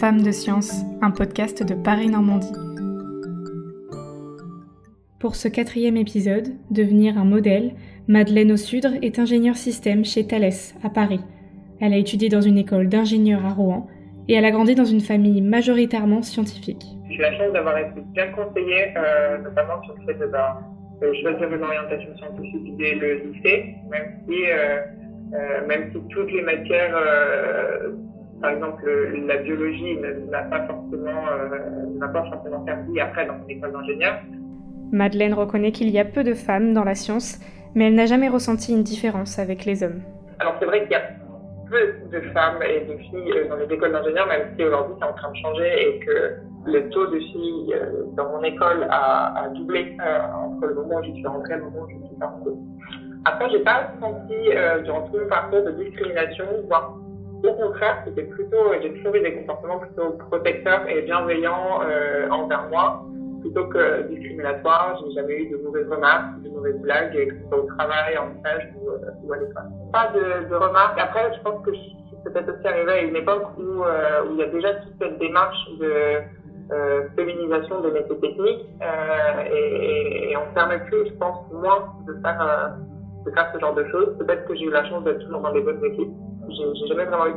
Femmes de Science, un podcast de Paris Normandie. Pour ce quatrième épisode, Devenir un modèle, Madeleine Ossudre est ingénieure système chez Thales, à Paris. Elle a étudié dans une école d'ingénieurs à Rouen et elle a grandi dans une famille majoritairement scientifique. J'ai la chance d'avoir été bien conseillée, euh, notamment sur le fait de ben, choisir une orientation scientifique dès le lycée, même si, euh, euh, même si toutes les matières par exemple, la biologie n'a pas forcément, euh, n'a pas forcément servi après dans une école d'ingénieur. Madeleine reconnaît qu'il y a peu de femmes dans la science, mais elle n'a jamais ressenti une différence avec les hommes. Alors c'est vrai qu'il y a peu de femmes et de filles euh, dans les écoles d'ingénieurs, même si aujourd'hui c'est en train de changer et que le taux de filles euh, dans mon école a, doublé entre le moment où je suis rentrée et le moment où je suis sortie. Après, j'ai pas senti durant tout mon parcours de discrimination, voire au contraire, c'était plutôt, j'ai toujours eu des comportements plutôt protecteurs et bienveillants euh, envers moi, plutôt que discriminatoires. J'ai jamais eu de mauvaises remarques, de mauvaises blagues, que ce soit au travail, en stage ou, euh, ou à l'école. Pas de, remarques. Après, je pense que je suis peut-être aussi arrivée à une époque où, euh, où il y a déjà toute cette démarche de euh, féminisation des métiers techniques euh, et, et, on ne permet plus, je pense, moins de faire, euh, de faire ce genre de choses. Peut-être que j'ai eu la chance d'être toujours dans les bonnes équipes j'ai jamais vraiment eu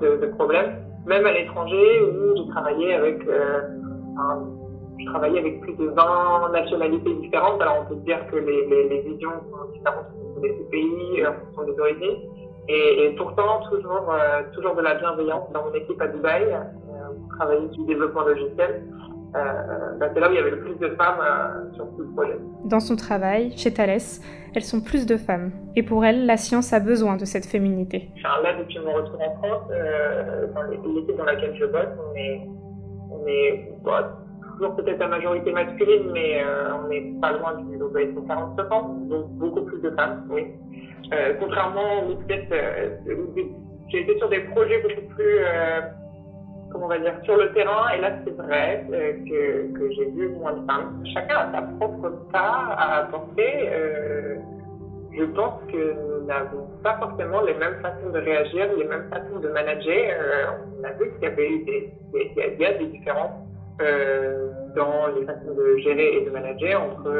de, de, problème. Même à l'étranger où j'ai travaillé avec, euh, je travaillais avec plus de 20 nationalités différentes. Alors on peut dire que les, les, visions sont différentes des pays, en fonction des origines. Et, pourtant, toujours, euh, toujours de la bienveillance. Dans mon équipe à Dubaï, euh, on travaillait le développement logiciel. Euh, bah, c'est là où il y avait le plus de femmes euh, sur tout le projet. Dans son travail, chez Thales, elles sont plus de femmes. Et pour elles, la science a besoin de cette féminité. Enfin, là, depuis mon retour en France, euh, dans l'équipe dans laquelle je bosse, on est, on est toujours peut-être la majorité masculine, mais on n'est pas loin du donc, 40-50, donc beaucoup plus de femmes, oui. Contrairement, peut-être, j'ai été sur des projets beaucoup plus comment on va dire, sur le terrain. Et là, c'est vrai que, que j'ai vu moins de femmes. Chacun a sa propre part à apporter. Euh, je pense que nous n'avons pas forcément les mêmes façons de réagir, les mêmes façons de manager. Euh, on a vu qu'il y avait eu des, il y a des différences euh, dans les façons de gérer et de manager entre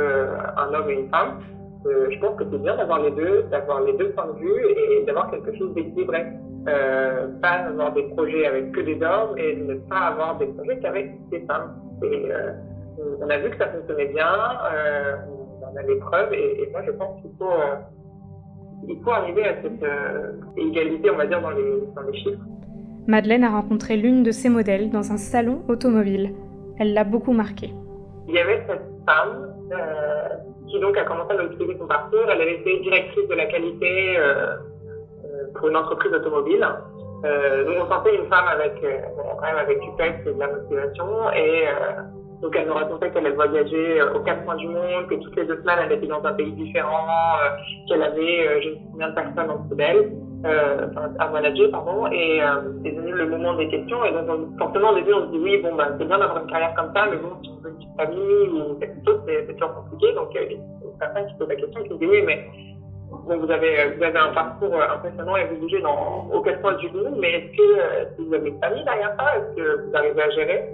un homme et une femme. Je pense que c'est bien d'avoir les deux, d'avoir les deux points de vue et d'avoir quelque chose d'équilibré. Euh, pas avoir des projets avec que des hommes et ne pas avoir des projets qu'avec des femmes. Et, euh, on a vu que ça fonctionnait bien, euh, on a des preuves et, et moi je pense qu'il faut, euh, il faut arriver à cette égalité, on va dire, dans les, dans les chiffres. Madeleine a rencontré l'une de ses modèles dans un salon automobile. Elle l'a beaucoup marqué. Il y avait cette femme qui donc a commencé à expliquer son parcours. Elle avait été directrice de la qualité pour une entreprise automobile. Euh, donc on sentait une femme avec euh, avec du peps et de la motivation. Et euh, donc elle nous racontait qu'elle avait voyagé euh, aux quatre coins du monde, que toutes les deux semaines elle était dans un pays différent, euh, qu'elle avait je ne sais combien de personnes en dessous d'elle, à manager pardon. Et c'est venu le moment des questions. Et donc on, forcément au début on se dit oui bon bah c'est bien d'avoir une carrière comme ça mais bon si on veut une petite famille ou quelque chose c'est toujours compliqué. Donc il y a une personne qui pose la question qui dit oui mais vous avez, vous avez un parcours impressionnant et vous bougez dans, quatre coins du monde, mais est-ce que, euh, vous avez une famille derrière ça? Est-ce que vous arrivez à gérer?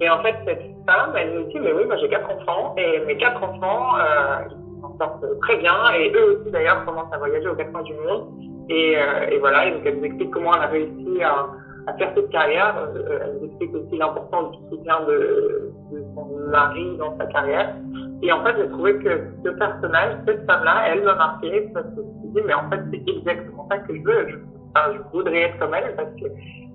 Et en fait, cette femme, elle nous dit, mais oui, moi j'ai quatre enfants, et mes quatre enfants, euh, ils s'en sortent très bien, et eux aussi d'ailleurs commencent à voyager aux quatre coins du monde. Et, euh, et voilà, donc elle nous explique comment elle a réussi à, faire cette carrière. Euh, elle nous explique aussi l'importance du soutien de son mari dans sa carrière. Et en fait, j'ai trouvé que ce personnage, cette femme-là, elle m'a marqué parce que je me suis dit, mais en fait, c'est exactement ça que je veux. Je, enfin, je voudrais être comme elle parce que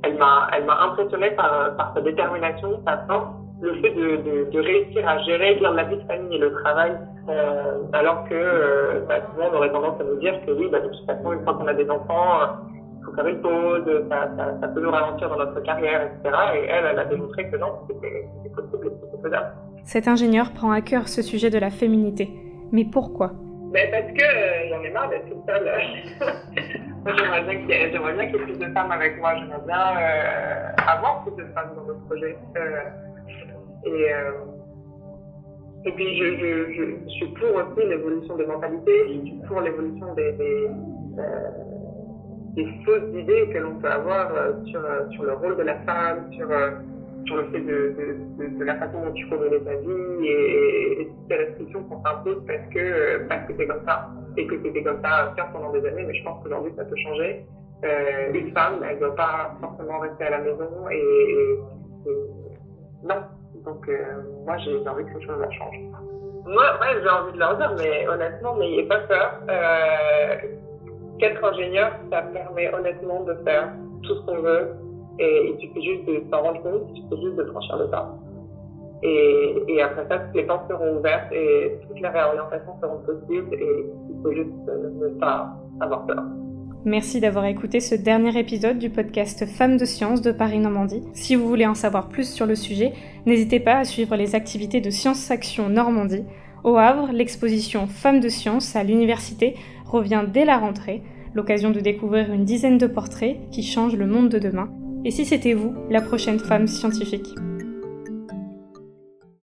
elle m'a, elle m'a impressionné par, sa détermination, sa force, le fait de, réussir à gérer bien la vie de famille et le travail, euh, alors que euh, bah, souvent on aurait tendance à nous dire que oui, bah, de toute façon, une fois qu'on a des enfants, il faut faire une pause, ça, peut nous ralentir dans notre carrière, etc. Et elle, elle a démontré que non, c'était possible, c'était faisable. Cet ingénieur prend à cœur ce sujet de la féminité. Mais pourquoi? Ben Parce que euh, j'en ai marre d'être toute seule. j'aimerais bien qu'il y, ait, plus de femmes avec moi. J'aimerais bien euh, avoir plus de femmes dans nos projets. Euh, et, puis, je, suis pour aussi l'évolution des mentalités. Je suis pour l'évolution des fausses idées que l'on peut avoir sur, sur le rôle de la femme, sur sur le fait de, de, de, la façon dont tu connais ta vie et, et, toutes ces restrictions qu'on s'impose parce que parce que comme ça. Et que c'était comme ça faire pendant des années mais je pense qu'aujourd'hui ça peut changer. Euh, une femme elle ne doit pas forcément rester à la maison et, non. Donc euh, moi j'ai envie que ces choses changent. Moi ouais, j'ai envie de leur dire mais honnêtement n'ayez pas peur. Euh, qu'être ingénieur ça permet honnêtement de faire tout ce qu'on veut et il suffit juste de s'en rendre compte, il suffit juste de franchir le pas. Et, après ça, toutes les portes seront ouvertes et toutes les réorientations seront possibles et il faut juste ne pas avoir peur. Merci d'avoir écouté ce dernier épisode du podcast Femmes de Sciences de Paris Normandie. Si vous voulez en savoir plus sur le sujet, n'hésitez pas à suivre les activités de Sciences Action Normandie. Au Havre, l'exposition Femmes de Sciences à l'université revient dès la rentrée, l'occasion de découvrir une dizaine de portraits qui changent le monde de demain et si c'était vous, la prochaine femme scientifique?